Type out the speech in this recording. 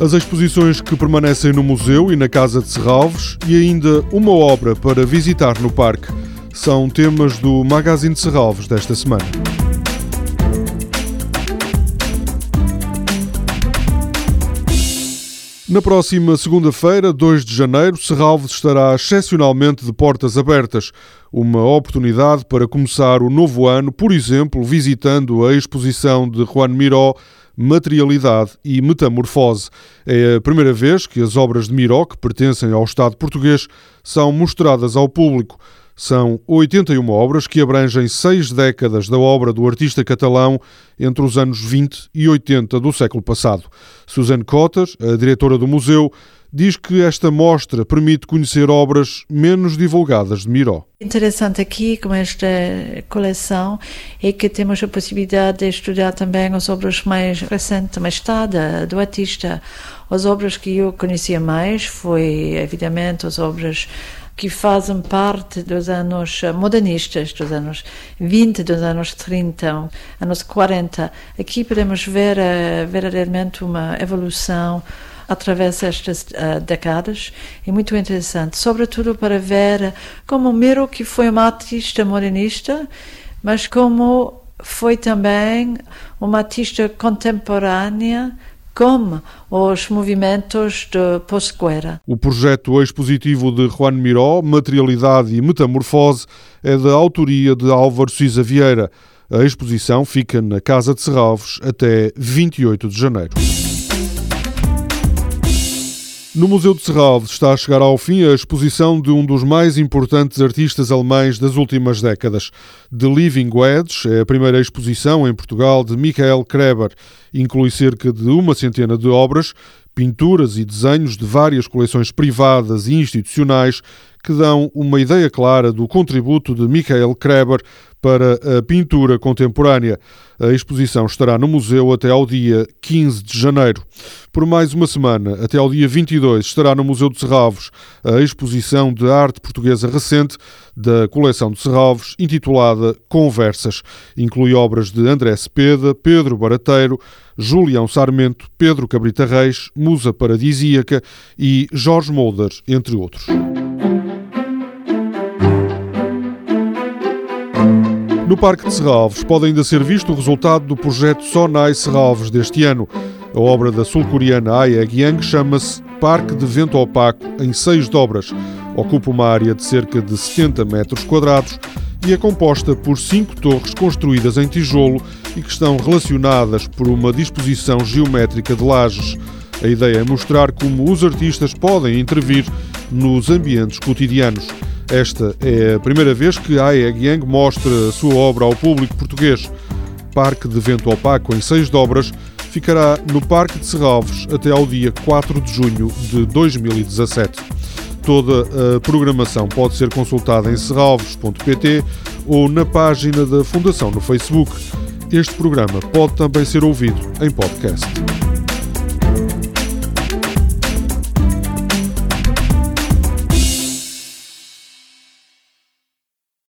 As exposições que permanecem no museu e na Casa de Serralves e ainda uma obra para visitar no parque são temas do Magazine de Serralves desta semana. Na próxima segunda-feira, 2 de janeiro, Serralves estará excepcionalmente de portas abertas. Uma oportunidade para começar o novo ano, por exemplo, visitando a exposição de Juan Miró Materialidade e Metamorfose. É a primeira vez que as obras de Miró, que pertencem ao Estado português, são mostradas ao público. São 81 obras que abrangem seis décadas da obra do artista catalão entre os anos 20 e 80 do século passado. Suzanne Cotter, a diretora do museu, diz que esta mostra permite conhecer obras menos divulgadas de Miró. Interessante aqui com esta coleção é que temos a possibilidade de estudar também as obras mais recentes, mais tarde, do artista. As obras que eu conhecia mais foi, evidentemente, as obras que fazem parte dos anos modernistas, dos anos 20, dos anos 30, anos 40. Aqui podemos ver uh, verdadeiramente uma evolução através destas uh, décadas é muito interessante, sobretudo para ver como Miro que foi uma artista modernista, mas como foi também uma artista contemporânea como os movimentos de pós-guerra. O projeto expositivo de Juan Miró, Materialidade e Metamorfose, é da autoria de Álvaro Cisa Vieira. A exposição fica na Casa de Serralves até 28 de janeiro. No Museu de Serralves está a chegar ao fim a exposição de um dos mais importantes artistas alemães das últimas décadas. The Living Wedge é a primeira exposição em Portugal de Michael Kreber. Inclui cerca de uma centena de obras, pinturas e desenhos de várias coleções privadas e institucionais que dão uma ideia clara do contributo de Michael Kreber para a pintura contemporânea. A exposição estará no museu até ao dia 15 de janeiro. Por mais uma semana, até ao dia 22, estará no Museu de Serralves a exposição de arte portuguesa recente da coleção de Serralves, intitulada Conversas. Inclui obras de André Cepeda, Pedro Barateiro, Julião Sarmento, Pedro Cabrita Reis, Musa Paradisíaca e Jorge Molder, entre outros. No Parque de Serralves pode ainda ser visto o resultado do projeto Sonai Serralves deste ano. A obra da sul-coreana Ae Gyang chama-se Parque de Vento Opaco, em seis dobras. Ocupa uma área de cerca de 70 metros quadrados e é composta por cinco torres construídas em tijolo e que estão relacionadas por uma disposição geométrica de lajes. A ideia é mostrar como os artistas podem intervir nos ambientes cotidianos. Esta é a primeira vez que a Aeg mostra a sua obra ao público português. Parque de Vento Opaco em seis dobras ficará no Parque de Serralves até ao dia 4 de junho de 2017. Toda a programação pode ser consultada em serralves.pt ou na página da Fundação no Facebook. Este programa pode também ser ouvido em podcast.